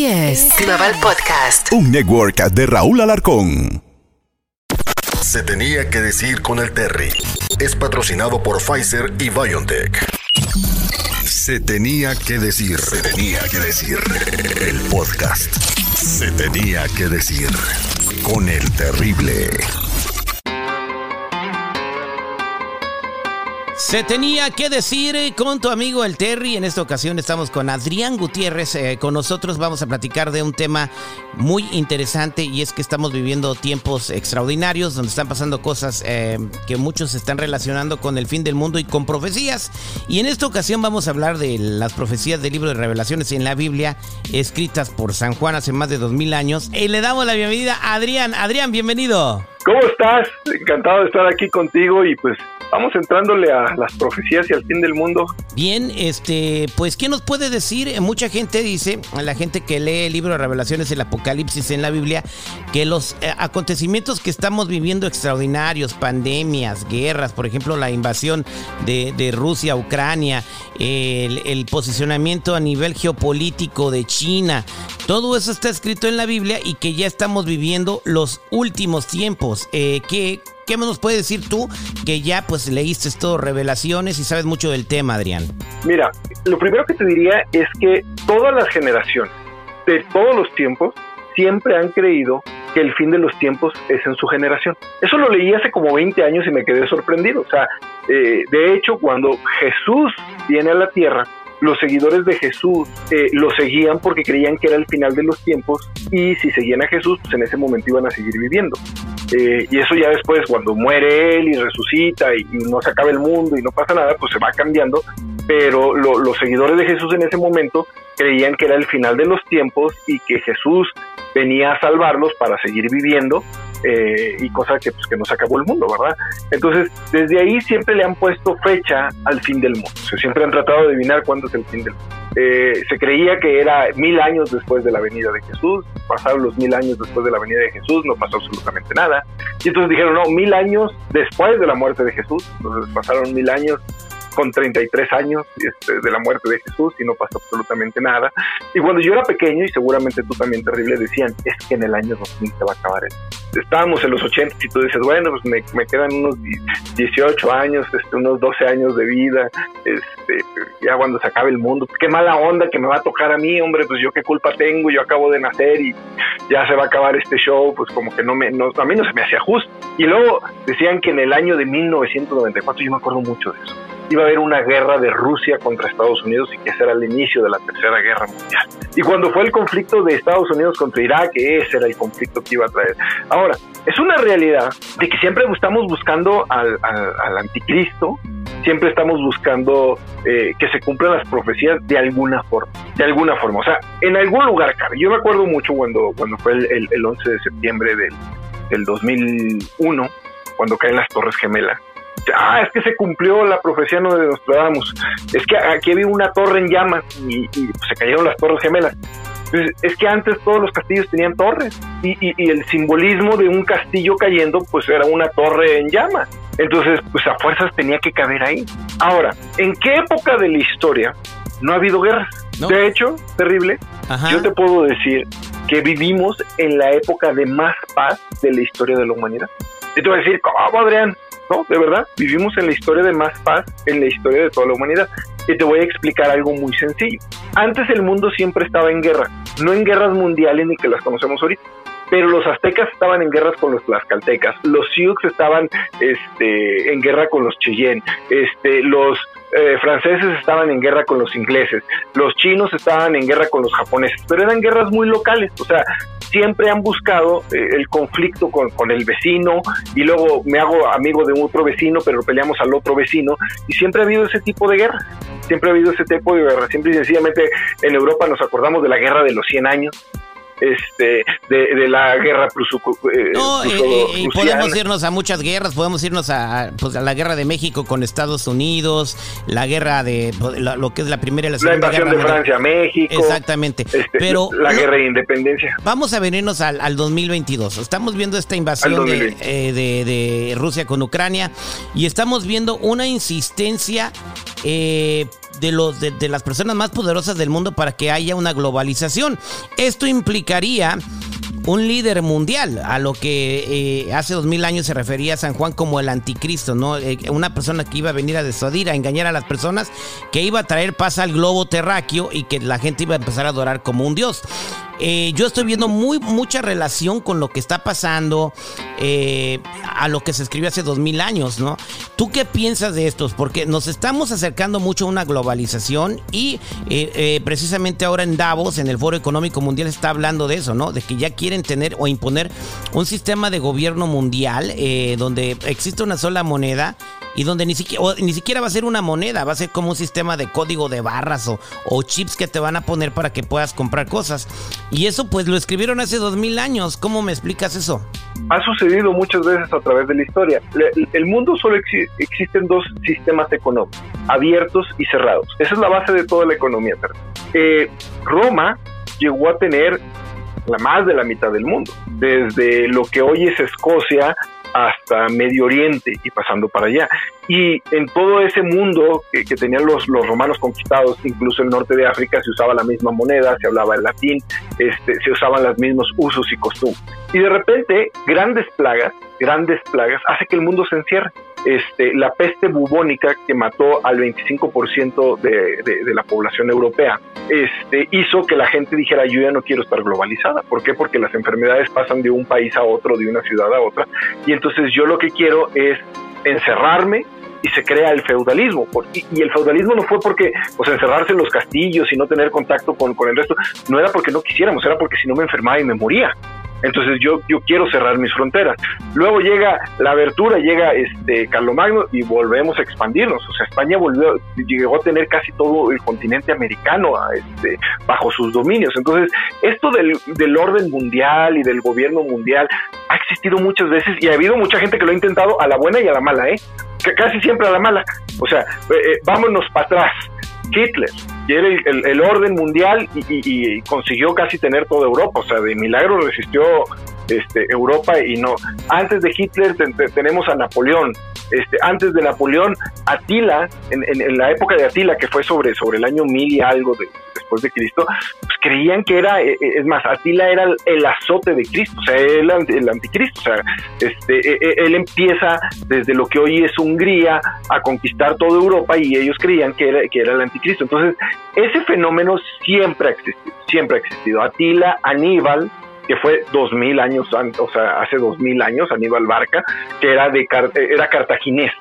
Así es. Global Podcast. Un network de Raúl Alarcón. Se tenía que decir con el Terry. Es patrocinado por Pfizer y BioNTech. Se tenía que decir. Se tenía que decir. El podcast. Se tenía que decir con el terrible. Se tenía que decir eh, con tu amigo el Terry. En esta ocasión estamos con Adrián Gutiérrez. eh, con nosotros vamos a platicar de un tema muy interesante y es que estamos viviendo tiempos extraordinarios donde están pasando cosas eh, que muchos están relacionando con el fin del mundo y con profecías. Y en esta ocasión vamos a hablar de las profecías del libro de revelaciones en la Biblia escritas por San Juan hace más de dos mil años. Y le damos la bienvenida a Adrián. Adrián, bienvenido. ¿Cómo estás? Encantado de estar aquí contigo y pues vamos entrándole a las profecías y al fin del mundo. Bien, este, pues, ¿qué nos puede decir? Eh, Mucha gente dice, la gente que lee el libro de Revelaciones, el Apocalipsis en la Biblia, que los eh, acontecimientos que estamos viviendo extraordinarios, pandemias, guerras, por ejemplo, la invasión de, Rusia a Ucrania, el, el posicionamiento a nivel geopolítico de China, todo eso está escrito en la Biblia y que ya estamos viviendo los últimos tiempos. Eh, ¿qué, ¿Qué nos puedes decir tú que ya pues leíste esto, revelaciones y sabes mucho del tema, Adrián? Mira, lo primero que te diría es que todas las generaciones de todos los tiempos siempre han creído que el fin de los tiempos es en su generación. Eso lo leí hace como 20 años y me quedé sorprendido. O sea, eh, de hecho, cuando Jesús viene a la tierra, los seguidores de Jesús eh, lo seguían porque creían que era el final de los tiempos y si seguían a Jesús, pues en ese momento iban a seguir viviendo. Eh, y eso ya después, cuando muere él y resucita y, no se acaba el mundo y no pasa nada, pues se va cambiando. Pero lo- los seguidores de Jesús en ese momento creían que era el final de los tiempos y que Jesús venía a salvarlos para seguir viviendo eh, y cosa que, pues, que no se acabó el mundo, ¿verdad? Entonces, desde ahí siempre le han puesto fecha al fin del mundo. Siempre han tratado de adivinar cuándo es el fin del mundo. Eh, se creía que era mil años después de la venida de Jesús, pasaron los mil años después de la venida de Jesús, no pasó absolutamente nada. Y entonces dijeron, no, mil años después de la muerte de Jesús, entonces pasaron mil años con 33 años este, de la muerte de Jesús y no pasó absolutamente nada. Y cuando yo era pequeño, y seguramente tú también terrible, decían, es que en el año 2000 se va a acabar esto. Estábamos en los 80 y tú dices, bueno, pues me, me quedan unos 18 años, este, unos 12 años de vida, este, ya cuando se acabe el mundo, qué mala onda que me va a tocar a mí, hombre, pues yo qué culpa tengo, yo acabo de nacer y ya se va a acabar este show, pues como que no me, no, a mí no se me hacía justo. Y luego decían que en el año de 1994, yo me acuerdo mucho de eso, iba a haber una guerra de Rusia contra Estados Unidos y que ese era el inicio de la Tercera Guerra Mundial. Y cuando fue el conflicto de Estados Unidos contra Irak, ese era el conflicto que iba a traer. Ahora, es una realidad de que siempre estamos buscando al, anticristo, siempre estamos buscando eh, que se cumplan las profecías de alguna forma, de alguna forma, o sea, en algún lugar cabe. Yo me acuerdo mucho cuando, cuando fue el, el, el 11 de septiembre del 2001, cuando caen las Torres Gemelas ah, es que se cumplió la profecía no de Nostradamus, es que aquí había una torre en llamas y, y pues, se cayeron las torres gemelas. Entonces, es que antes todos los castillos tenían torres y, y, y, el simbolismo de un castillo cayendo pues era una torre en llamas. Entonces, pues a fuerzas tenía que caber ahí. Ahora, ¿en qué época de la historia no ha habido guerras? No. De hecho, terrible, Ajá. yo te puedo decir que vivimos en la época de más paz de la historia de la humanidad. Y te voy a decir, ¿cómo, Adrián? No, de verdad, vivimos en la historia de más paz en la historia de toda la humanidad. Y te voy a explicar algo muy sencillo. Antes el mundo siempre estaba en guerra, no en guerras mundiales ni que las conocemos ahorita. Pero los aztecas estaban en guerras con los tlaxcaltecas, los sioux estaban este, en guerra con los cheyenne, este, los eh, franceses estaban en guerra con los ingleses, los chinos estaban en guerra con los japoneses, pero eran guerras muy locales, o sea, siempre han buscado eh, el conflicto con, con, el vecino y luego me hago amigo de otro vecino, pero peleamos al otro vecino y siempre ha habido ese tipo de guerra, siempre ha habido ese tipo de guerra, siempre y sencillamente en Europa nos acordamos de la guerra de los 100 años, este de, de, la guerra eh, no, eh, y podemos irnos a muchas guerras podemos irnos a, pues, a, la guerra de México con Estados Unidos la guerra de lo, lo que es la primera y la segunda la invasión guerra de Francia a México. Exactamente este, pero la guerra de independencia. Vamos a venirnos al, al 2022 estamos viendo esta invasión de, eh, de, de, Rusia con Ucrania y estamos viendo una insistencia eh, de los de, las personas más poderosas del mundo para que haya una globalización. Esto implicaría un líder mundial, a lo que eh, hace dos mil años se refería a San Juan como el anticristo, ¿no? Eh, una persona que iba a venir a desuadir, a engañar a las personas, que iba a traer paz al globo terráqueo y que la gente iba a empezar a adorar como un dios. Eh, yo estoy viendo muy mucha relación con lo que está pasando a lo que se escribió hace dos mil años, ¿no? ¿Tú qué piensas de estos? Porque nos estamos acercando mucho a una globalización y precisamente ahora en Davos, en el Foro Económico Mundial, está hablando de eso, ¿no? De que ya quieren tener o imponer un sistema de gobierno mundial eh, donde existe una sola moneda y donde ni siquiera, va a ser una moneda, va a ser como un sistema de código de barras o, chips que te van a poner para que puedas comprar cosas. Y eso pues lo escribieron hace dos mil años. ¿Cómo me explicas eso? Ha sucedido muchas veces a través de la historia. El mundo solo existen dos sistemas económicos, abiertos y cerrados. Esa es la base de toda la economía. Eh, Roma llegó a tener la más de la mitad del mundo, desde lo que hoy es Escocia hasta Medio Oriente y pasando para allá. Y en todo ese mundo que, tenían los, los, romanos conquistados, incluso el norte de África, se usaba la misma moneda, se hablaba el latín, este, se usaban los mismos usos y costumbres. Y de repente, grandes plagas, grandes plagas, hace que el mundo se encierre. Este, la peste bubónica que mató al 25% de, de, la población europea, este, hizo que la gente dijera, yo ya no quiero estar globalizada. ¿Por qué? Porque las enfermedades pasan de un país a otro, de una ciudad a otra. Y entonces yo lo que quiero es encerrarme, y se crea el feudalismo. Y, el feudalismo no fue porque pues, encerrarse en los castillos y no tener contacto con, con, el resto, no era porque no quisiéramos, era porque si no me enfermaba y me moría. Entonces yo, yo quiero cerrar mis fronteras. Luego llega la abertura, llega este Carlomagno y volvemos a expandirnos. O sea, España volvió, llegó a tener casi todo el continente americano este, bajo sus dominios. Entonces, esto del, del orden mundial y del gobierno mundial ha existido muchas veces y ha habido mucha gente que lo ha intentado a la buena y a la mala, ¿eh? casi siempre a la mala. O sea, eh, eh, vámonos para atrás. Hitler quiere el, orden mundial y, consiguió casi tener toda Europa, o sea, de milagro resistió este, Europa y no. Antes de Hitler tenemos a Napoleón, este, antes de Napoleón, Atila, en, la época de Atila, que fue sobre, sobre el año mil y algo de, después de Cristo, pues creían que era, eh, eh, es más, Atila era el, azote de Cristo, o sea, el, el anticristo, o sea, este, e, e, él empieza desde lo que hoy es Hungría a conquistar toda Europa y ellos creían que era, que era el anticristo. Entonces, ese fenómeno siempre ha existido, siempre ha existido. Atila, Aníbal, que fue dos mil años, o sea, hace dos mil años, Aníbal Barca, que era, de, era cartaginés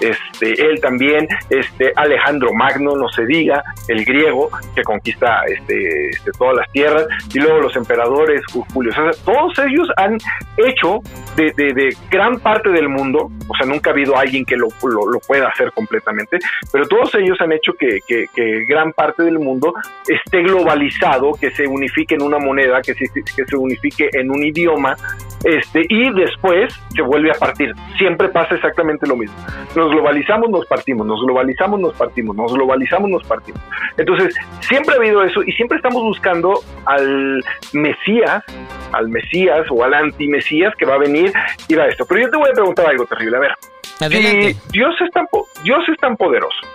este, él también, este, Alejandro Magno, no se diga, el griego que conquista este, este todas las tierras, y luego los emperadores, Julio todos ellos han hecho de, gran parte del mundo, o sea, nunca ha habido alguien que lo, lo, pueda hacer completamente, pero todos ellos han hecho que, gran parte del mundo esté globalizado, que se unifique en una moneda, que se unifique en un idioma, este, y después se vuelve a partir. Siempre pasa exactamente lo mismo nos globalizamos, nos partimos, nos globalizamos, nos partimos, nos globalizamos, nos partimos. Entonces, siempre ha habido eso y siempre estamos buscando al Mesías, al Mesías o al anti-Mesías que va a venir y va a esto. Pero yo te voy a preguntar algo terrible. A ver, si Dios es tan, Dios es tan poderoso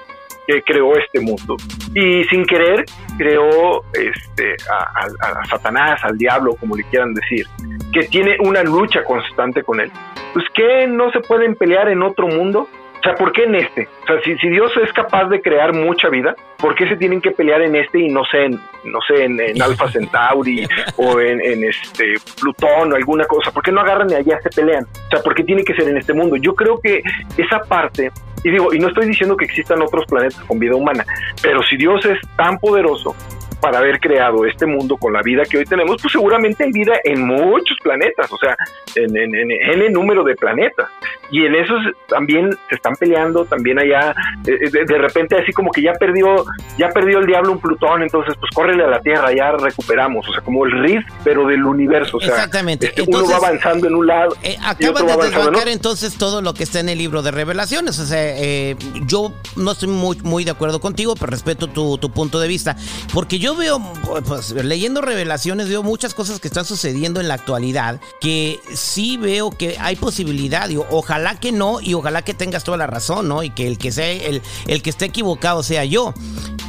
que creó este mundo y sin querer creó este, a Satanás, al diablo, como le quieran decir, que tiene una lucha constante con él. Pues que no se pueden pelear en otro mundo o sea, ¿por qué en este? O sea, si, Dios es capaz de crear mucha vida, ¿por qué se tienen que pelear en este y no sé, en, no sé, en, Alpha Centauri o en, este Plutón o alguna cosa? ¿Por qué no agarran y allá se pelean? O sea, ¿por qué tiene que ser en este mundo? Yo creo que esa parte, y digo, y no estoy diciendo que existan otros planetas con vida humana, pero si Dios es tan poderoso para haber creado este mundo con la vida que hoy tenemos, pues seguramente hay vida en muchos planetas, o sea, en, en, el número de planetas. Y en esos también se están peleando, también allá, eh, de, repente así como que ya perdió, ya perdió el diablo un Plutón, entonces pues córrele a la Tierra, ya recuperamos, o sea, como el Rift, pero del universo, o sea, Exactamente. Este, uno va avanzando en un lado. Eh, acabas de desbancar entonces todo lo que está en el libro de revelaciones, o sea, eh, yo no estoy muy, muy de acuerdo contigo, pero respeto tu, tu punto de vista, porque yo veo, pues, leyendo revelaciones, veo muchas cosas que están sucediendo en la actualidad que sí veo que hay posibilidad, digo, ojalá que no y ojalá que tengas toda la razón, ¿no? Y que el que sea el, el que esté equivocado sea yo.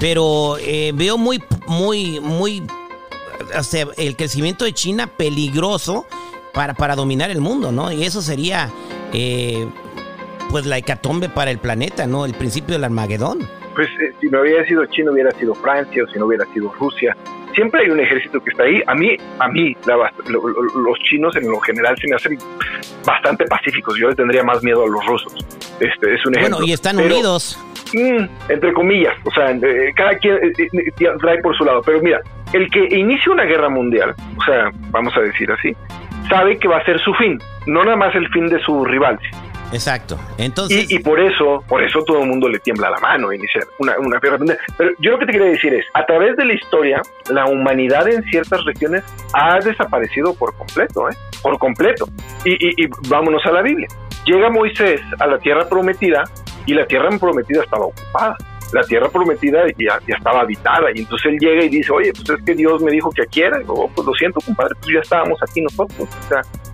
Pero eh, veo muy, muy, muy, el crecimiento de China peligroso para, para dominar el mundo, ¿no? Y eso sería, eh, pues, la hecatombe para el planeta, ¿no? El principio del Armagedón. Pues eh, si no hubiera sido China, hubiera sido Francia, o si no hubiera sido Rusia. Siempre hay un ejército que está ahí. A mí, a mí, los chinos en lo general se me hacen bastante pacíficos. Yo le tendría más miedo a los rusos. Este es un ejemplo. Bueno, y están unidos. Mm, entre comillas, o sea, eh, cada quien trae por su lado. Pero mira, el que inicia una guerra mundial, o sea, vamos a decir así, sabe que va a ser su fin, no nada más el fin de su rival. Exacto. Entonces. Y, por eso, por eso todo el mundo le tiembla la mano iniciar una, una. Pero yo lo que te quería decir es, a través de la historia, la humanidad en ciertas regiones ha desaparecido por completo, ¿eh? Por completo. y, y vámonos a la Biblia. Llega Moisés a la tierra prometida y la tierra prometida estaba ocupada la tierra prometida ya, ya, estaba habitada. Y entonces él llega y dice, oye, pues es que Dios me dijo que aquí era. oh, pues lo siento, compadre, pues ya estábamos aquí nosotros.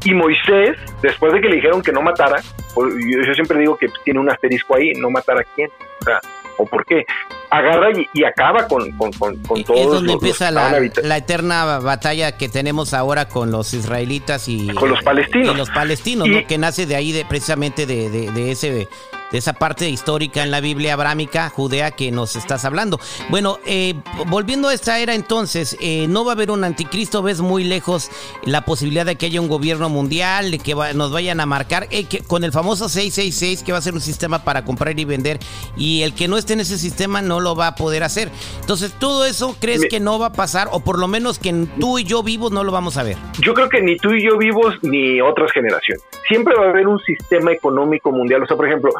y Moisés, después de que le dijeron que no matara, pues yo, siempre digo que tiene un asterisco ahí, no matar a quién. O sea, ¿o por qué? Agarra y, acaba con, con, con, Es donde empieza la, la, eterna batalla que tenemos ahora con los israelitas y... Con los palestinos. Y los palestinos, ¿no? Que nace de ahí, de, precisamente de, de, de ese de esa parte histórica en la Biblia abrámica, judea, que nos estás hablando. Bueno, eh, volviendo a esta era entonces, eh, no va a haber un anticristo, ves muy lejos la posibilidad de que haya un gobierno mundial, de que nos vayan a marcar, eh, que, con el famoso 666, que va a ser un sistema para comprar y vender, y el que no esté en ese sistema no lo va a poder hacer. Entonces, todo eso crees que no va a pasar, o por lo menos que tú y yo vivos no lo vamos a ver. Yo creo que ni tú y yo vivos, ni otras generaciones. Siempre va a haber un sistema económico mundial. O sea, por ejemplo,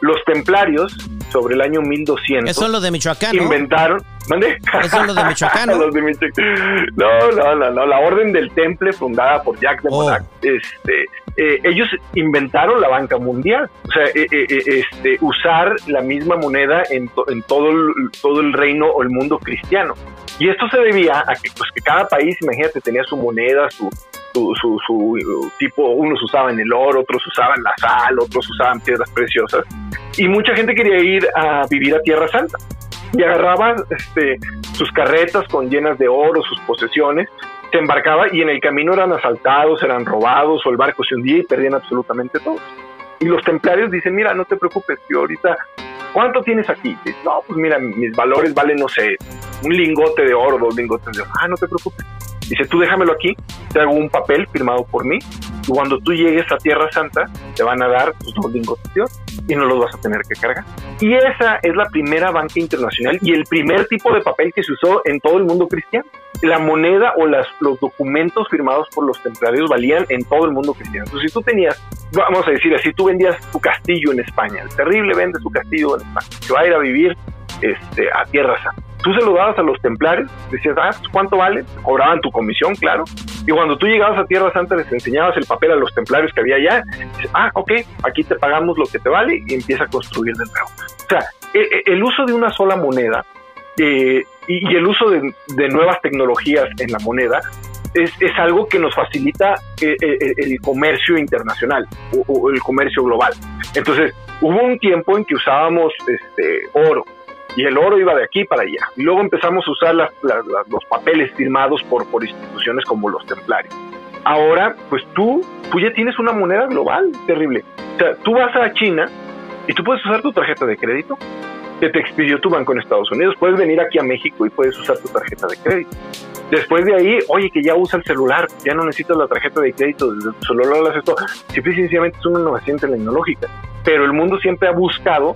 los templarios, sobre el año 1200. Eso es lo de Michoacán. Inventaron. ¿Mande? Eso es lo de Michoacán. ¿no? no, no, no, La Orden del Temple, fundada por Jacques de oh. este, eh, ellos inventaron la banca mundial. O sea, eh, eh, este, usar la misma moneda en, todo, el, reino o el mundo cristiano. Y esto se debía a que, pues, cada país, imagínate, tenía su moneda, su, su, su, tipo, unos usaban el oro, otros usaban la sal, otros usaban piedras preciosas. Y mucha gente quería ir a vivir a Tierra Santa. Y agarraba este, sus carretas con llenas de oro, sus posesiones, se embarcaba y en el camino eran asaltados, eran robados o el barco se hundía y perdían absolutamente todo. Y los templarios dicen, mira, no te preocupes, yo ahorita, ¿cuánto tienes aquí? no, pues mira, mis valores valen, no sé, un lingote de oro, dos lingotes de oro. Ah, no te preocupes Dice, tú déjamelo aquí, te hago un papel firmado por mí, y cuando tú llegues a Tierra Santa, te van a dar tus dos lingotes y no los vas a tener que cargar. Y esa es la primera banca internacional y el primer tipo de papel que se usó en todo el mundo cristiano. La moneda o los documentos firmados por los templarios valían en todo el mundo cristiano. Entonces, si tú tenías, vamos a decir así, tú vendías tu castillo en España, el terrible vende su castillo en España, que va a ir a vivir este, a Tierra Santa tú se lo dabas a los templarios, decías, ah, pues, ¿cuánto vale? Cobraban tu comisión, claro. Y cuando tú llegabas a Tierra Santa, les enseñabas el papel a los templarios que había allá. Dices, ah, ok, aquí te pagamos lo que te vale y empieza a construir de nuevo. O sea, e, e, el uso de una sola moneda eh, y, el uso de, nuevas tecnologías en la moneda es, algo que nos facilita eh, eh, el, comercio internacional o, el comercio global. Entonces, hubo un tiempo en que usábamos este, oro, y el oro iba de aquí para allá. Luego empezamos a usar los papeles firmados por, por instituciones como los templarios. Ahora, pues tú, tú ya tienes una moneda global terrible. O sea, tú vas a China y tú puedes usar tu tarjeta de crédito que te expidió tu banco en Estados Unidos. Puedes venir aquí a México y puedes usar tu tarjeta de crédito. Después de ahí, oye, que ya usa el celular, ya no necesitas la tarjeta de crédito, desde tu celular haces todo. Simple y sencillamente es una innovación tecnológica. Pero el mundo siempre ha buscado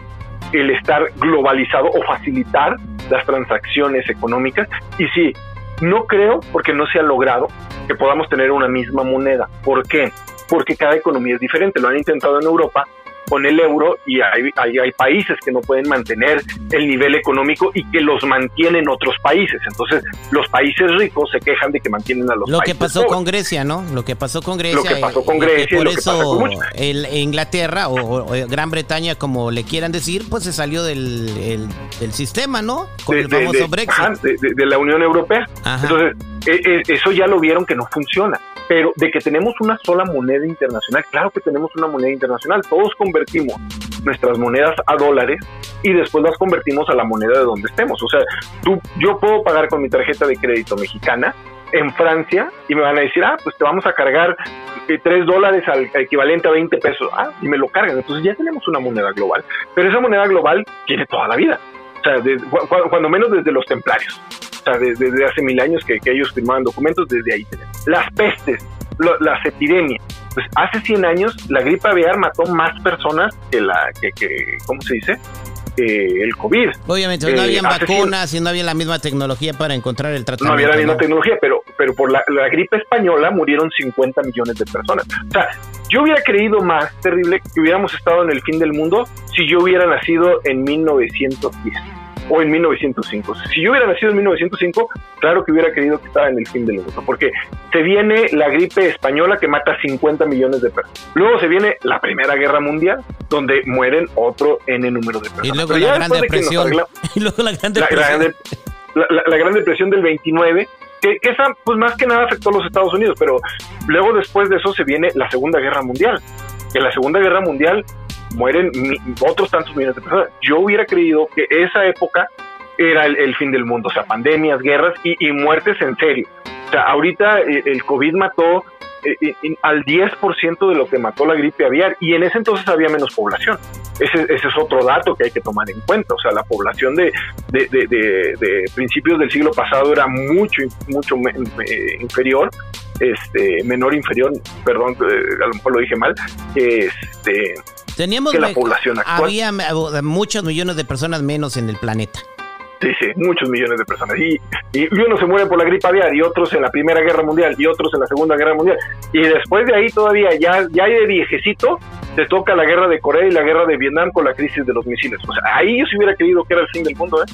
el estar globalizado o facilitar las transacciones económicas. Y sí, no creo, porque no se ha logrado, que podamos tener una misma moneda. ¿Por qué? Porque cada economía es diferente. Lo han intentado en Europa, con el euro y hay, hay, países que no pueden mantener el nivel económico y que los mantienen otros países. Entonces, los países ricos se quejan de que mantienen a los lo países Lo que pasó con Grecia, ¿no? Lo que pasó con Grecia. Lo que pasó con Grecia. por eso el, Inglaterra o, Gran Bretaña, como le quieran decir, pues se salió del, del sistema, ¿no? Con el famoso Brexit. de, la Unión Europea. Entonces, E, e, eso ya lo vieron que no funciona. Pero de que tenemos una sola moneda internacional, claro que tenemos una moneda internacional. Todos convertimos nuestras monedas a dólares y después las convertimos a la moneda de donde estemos. O sea, tú, yo puedo pagar con mi tarjeta de crédito mexicana en Francia y me van a decir, ah, pues te vamos a cargar 3 eh, dólares al equivalente a 20 pesos. Ah, y me lo cargan. Entonces ya tenemos una moneda global. Pero esa moneda global tiene toda la vida. O sea, cuando menos desde los templarios. O sea, desde, hace mil años que, ellos firmaban documentos, desde ahí tenemos. Las pestes, las epidemias. Pues hace 100 años la gripe aviar mató más personas que la, que, que ¿cómo se dice? el COVID. Obviamente, no había vacunas y no había la misma tecnología para encontrar el tratamiento. No había la misma tecnología, pero, pero por la, gripe española murieron 50 millones de personas. O sea, yo hubiera creído más terrible que hubiéramos estado en el fin del mundo si yo hubiera nacido en 1910 o en 1905. Si yo hubiera nacido en 1905, claro que hubiera creído que estaba en el fin del mundo, porque se viene la gripe española que mata 50 millones de personas. Luego se viene la Primera Guerra Mundial, donde mueren otro N número de personas. Y luego la Gran Depresión. y luego la Gran Depresión. La, Gran Depresión del 29, que, que, esa pues más que nada afectó a los Estados Unidos, pero luego después de eso se viene la Segunda Guerra Mundial. En la Segunda Guerra Mundial mueren otros tantos millones de personas. Yo hubiera creído que esa época era el, fin del mundo, o sea, pandemias, guerras y, muertes en serio. O sea, ahorita eh, el COVID mató eh, eh, al 10% de lo que mató la gripe aviar y en ese entonces había menos población. Ese, ese, es otro dato que hay que tomar en cuenta. O sea, la población de, de, de, principios del siglo pasado era mucho, mucho inferior, este, menor inferior, perdón, a lo mejor lo dije mal, este, Teníamos que la población actual. Había muchos millones de personas menos en el planeta. Sí, sí, muchos millones de personas. Y, y, uno se muere por la gripe aviar, y otros en la Primera Guerra Mundial, y otros en la Segunda Guerra Mundial. Y después de ahí todavía, ya, ya de viejecito, se toca la guerra de Corea y la guerra de Vietnam con la crisis de los misiles. O sea, ahí yo se hubiera creído que era el fin del mundo, ¿eh?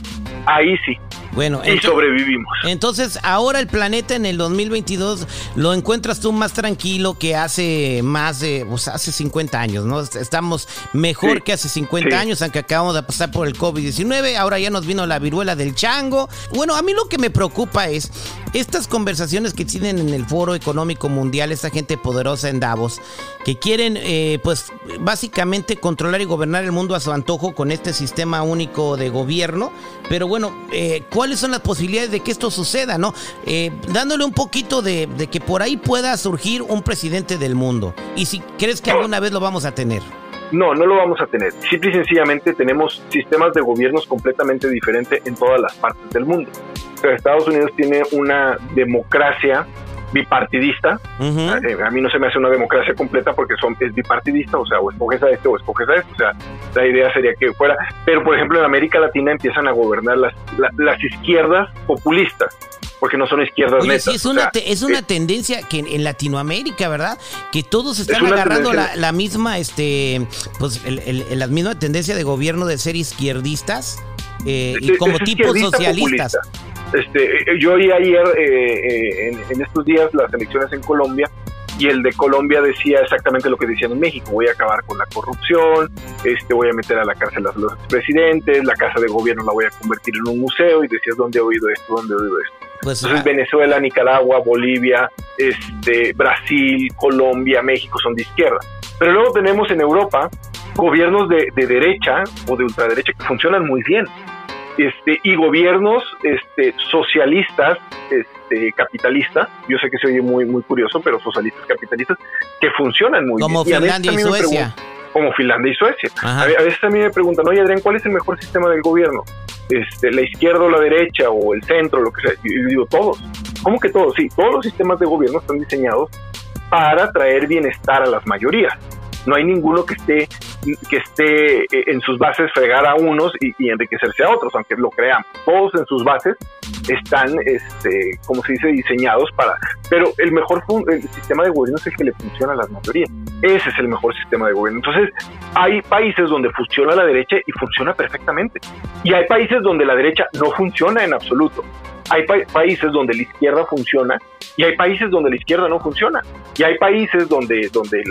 Ahí sí. Bueno, y sobrevivimos. Entonces, ahora el planeta en el 2022 lo encuentras tú más tranquilo que hace más de, o sea, hace 50 años, ¿no? Estamos mejor que hace 50 años, aunque acabamos de pasar por el COVID-19, ahora ya nos vino la viruela del chango. Bueno, a mí lo que me preocupa es estas conversaciones que tienen en el Foro Económico Mundial, esta gente poderosa en Davos, que quieren, eh, pues, básicamente controlar y gobernar el mundo a su antojo con este sistema único de gobierno. Pero bueno, eh, ¿cuáles son las posibilidades de que esto suceda, no? Eh, dándole un poquito de, que por ahí pueda surgir un presidente del mundo. Y si crees que alguna vez lo vamos a tener. No, no lo vamos a tener. Simple y sencillamente tenemos sistemas de gobiernos completamente diferentes en todas las partes del mundo. Estados Unidos tiene una democracia bipartidista. Eh, a mí no se me hace una democracia completa porque son, es bipartidista, o sea, o escoges a este o escoges a este. O sea, la idea sería que fuera. Pero, por ejemplo, en América Latina empiezan a gobernar las, las izquierdas populistas porque no son izquierdas Oye, Sí, es una, es una tendencia que en, Latinoamérica, ¿verdad? Que todos están agarrando la, misma, este, pues, la misma tendencia de gobierno de ser izquierdistas eh, y como tipos socialistas. Este, eh, yo oí ayer, eh, eh, en, estos días, las elecciones en Colombia, y el de Colombia decía exactamente lo que decían en México, voy a acabar con la corrupción, este, voy a meter a la cárcel a los expresidentes, la casa de gobierno la voy a convertir en un museo, y decías, ¿dónde he oído esto? ¿Dónde he oído esto? Pues, Entonces ah. Venezuela, Nicaragua, Bolivia, este, Brasil, Colombia, México son de izquierda. Pero luego tenemos en Europa gobiernos de, de derecha o de ultraderecha que funcionan muy bien este, y gobiernos este, socialistas, este, capitalistas, yo sé que se oye muy, muy curioso, pero socialistas capitalistas, que funcionan muy bien. Como Finlandia y, Suecia. Como Finlandia y Suecia. A, veces también me preguntan, oye Adrián, ¿cuál es el mejor sistema del gobierno? Este, la izquierda o la derecha o el centro, lo que sea. Y yo digo, todos. ¿Cómo que todos? Sí, todos los sistemas de gobierno están diseñados para traer bienestar a las mayorías no hay ninguno que esté que esté eh, en sus bases fregar a unos y, enriquecerse a otros, aunque lo crean. Todos en sus bases están, este, como se dice, diseñados para... Pero el mejor el sistema de gobierno es el que le funciona a las mayorías. Ese es el mejor sistema de gobierno. Entonces, hay países donde funciona la derecha y funciona perfectamente. Y hay países donde la derecha no funciona en absoluto hay países donde la izquierda funciona y hay países donde la izquierda no funciona. Y hay países donde, donde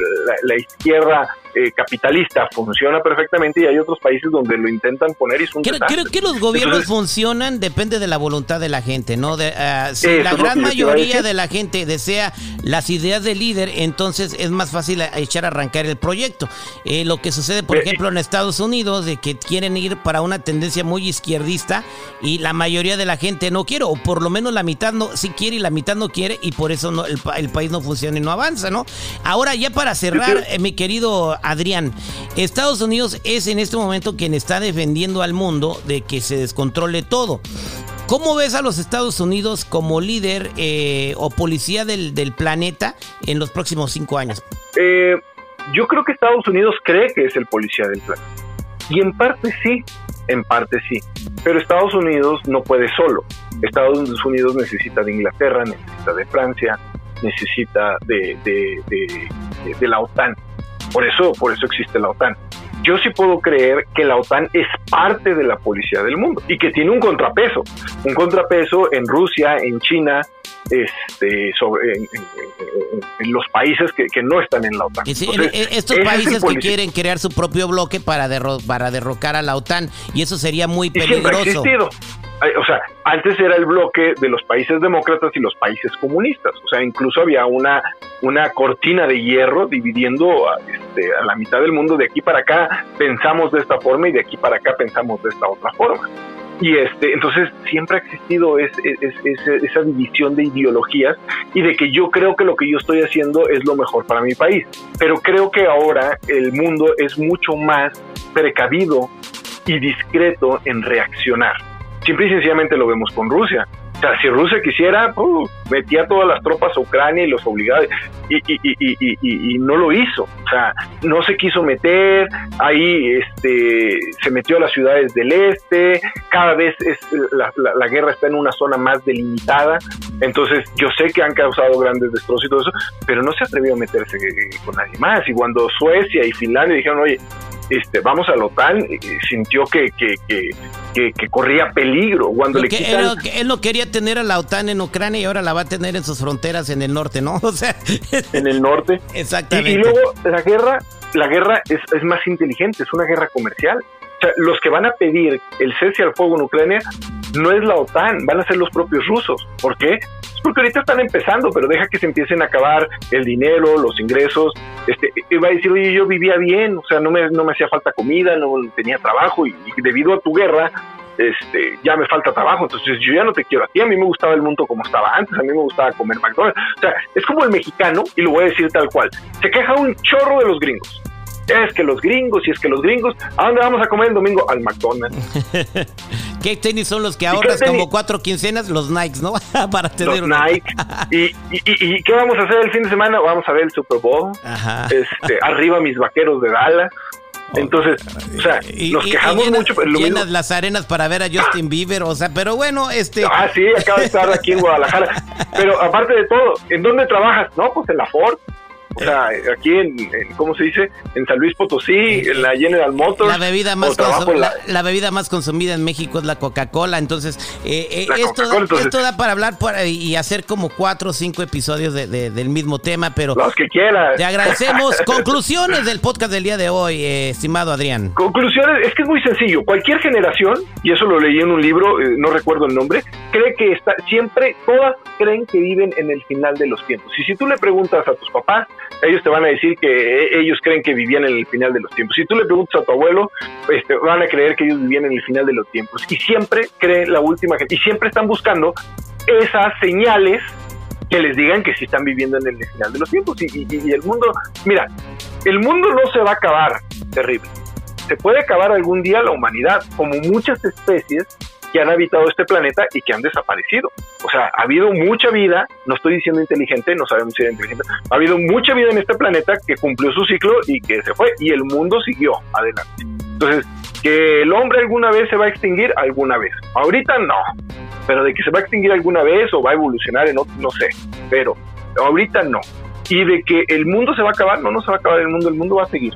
la, izquierda eh, capitalista funciona perfectamente y hay otros países donde lo intentan poner y es un creo, creo que los gobiernos funcionan depende de la voluntad de la gente, ¿no? De, ah, si la gran mayoría de la gente desea las ideas del líder, entonces es más fácil echar a arrancar el proyecto. Eh, lo que sucede, por ejemplo, en Estados Unidos, de que quieren ir para una tendencia muy izquierdista y la mayoría de la gente no quiere, o por lo menos la mitad no sí quiere y la mitad no quiere, y por eso no, el, país no funciona y no avanza, ¿no? Ahora, ya para cerrar, eh, mi querido Adrián, Estados Unidos es en este momento quien está defendiendo al mundo de que se descontrole todo. ¿Cómo ves a los Estados Unidos como líder eh, o policía del, planeta en los próximos cinco años? Eh, yo creo que Estados Unidos cree que es el policía del planeta. Y en parte sí, en parte sí. Pero Estados Unidos no puede solo. Estados Unidos necesita de Inglaterra, necesita de Francia, necesita de, de la OTAN. Por eso, por eso existe la OTAN. Yo sí puedo creer que la OTAN es parte de la policía del mundo y que tiene un contrapeso, un contrapeso en Rusia, en China, este, sobre, en, los países que, no están en la OTAN. estos países que quieren crear su propio bloque para, para derrocar a la OTAN y eso sería muy peligroso o sea, antes era el bloque de los países demócratas y los países comunistas, o sea, incluso había una, una cortina de hierro dividiendo a, este, a la mitad del mundo, de aquí para acá pensamos de esta forma y de aquí para acá pensamos de esta otra forma. Y este, entonces siempre ha existido esa división de ideologías y de que yo creo que lo que yo estoy haciendo es lo mejor para mi país. Pero creo que ahora el mundo es mucho más precavido y discreto en reaccionar Simple y sencillamente lo vemos con Rusia. Sea, si Rusia quisiera, uh, metía todas las tropas a Ucrania y los obligaba, y, y, y, no lo hizo. O sea, no se quiso meter, ahí este, se metió a las ciudades del este, cada vez es, la, la, guerra está en una zona más delimitada, entonces yo sé que han causado grandes destrozos y todo eso, pero no se atrevió a meterse con nadie más. Y cuando Suecia y Finlandia dijeron, oye, este, vamos a la OTAN, sintió que, que, que, que, corría peligro. Cuando le él, no quería tener a la OTAN en Ucrania y ahora la va a tener en sus fronteras en el norte, ¿no? O sea, en el norte. Exactamente. Y, luego la guerra, la guerra es, es más inteligente, es una guerra comercial. O sea, los que van a pedir el cese al fuego en Ucrania no es la OTAN, van a ser los propios rusos. ¿Por qué? Porque ahorita están empezando, pero deja que se empiecen a acabar el dinero, los ingresos. Este, va a decir, oye, yo vivía bien, o sea, no me, no me hacía falta comida, no tenía trabajo, y, debido a tu guerra, este, ya me falta trabajo, entonces yo ya no te quiero a ti, a mí me gustaba el mundo como estaba antes, a mí me gustaba comer McDonald's, o sea, es como el mexicano, y lo voy a decir tal cual, se queja un chorro de los gringos, es que los gringos, y es que los gringos, ¿a dónde vamos a comer el domingo? Al McDonald's. ¿Qué tenis son los que ahorras como cuatro quincenas? Los Nikes, ¿no? Para tener los Nike. ¿Y, y, qué vamos a hacer el fin de semana? Vamos a ver el Super Bowl. Ajá. Este, arriba mis vaqueros de Dallas. Entonces, o sea, nos quejamos mucho. Pero llenas las arenas para ver a Justin Bieber, o sea, pero bueno, este. Ah, sí, acaba de estar aquí en Guadalajara. Pero aparte de todo, ¿en dónde trabajas? No, pues en la Ford. O sea, aquí en, ¿cómo se dice? En San Luis Potosí, en la General Motors. La bebida más, la, bebida más consumida en México es la Coca-Cola. Entonces, eh, eh, esto, da para hablar y hacer como cuatro o cinco episodios de, del mismo tema, pero... Los que quieras. Te agradecemos. Conclusiones del podcast del día de hoy, eh, estimado Adrián. Conclusiones, es que es muy sencillo. Cualquier generación, y eso lo leí en un libro, no recuerdo el nombre, cree que está, siempre, todas creen que viven en el final de los tiempos. Y si tú le preguntas a tus papás, ellos te van a decir que e, ellos creen que vivían en el final de los tiempos. Si tú le preguntas a tu abuelo, este, van a creer que ellos vivían en el final de los tiempos. Y siempre creen la última gente. Y siempre están buscando esas señales que les digan que sí están viviendo en el final de los tiempos. Y el mundo, mira, el mundo no se va a acabar terrible. Se puede acabar algún día la humanidad, como muchas especies que han habitado este planeta y que han desaparecido. O sea, ha habido mucha vida, no estoy diciendo inteligente, no sabemos si era inteligente, ha habido mucha vida en este planeta que cumplió su ciclo y que se fue y el mundo siguió adelante. Entonces, que el hombre alguna vez se va a extinguir, alguna vez. Ahorita no, pero de que se va a extinguir alguna vez o va a evolucionar en otro, no sé, pero ahorita no. Y de que el mundo se va a acabar, no, no se va a acabar el mundo, el mundo va a seguir.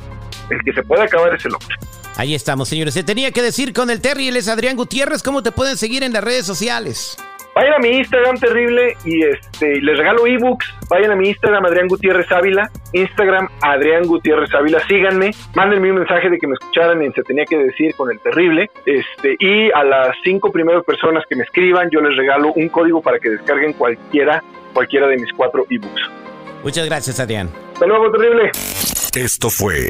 El que se puede acabar es el hombre. Ahí estamos, señores. Se tenía que decir con el Terry, él es Adrián Gutiérrez. ¿Cómo te pueden seguir en las redes sociales? Vayan a mi Instagram terrible y este les regalo ebooks vayan a mi Instagram, Adrián Gutiérrez Ávila, Instagram, Adrián Gutiérrez Ávila, síganme, mándenme un mensaje de que me escucharan en Se Tenía que Decir con el Terrible, este, y a las cinco primeras personas que me escriban, yo les regalo un código para que descarguen cualquiera, cualquiera de mis cuatro ebooks. Muchas gracias, Adrián. Hasta luego, Terrible. Esto fue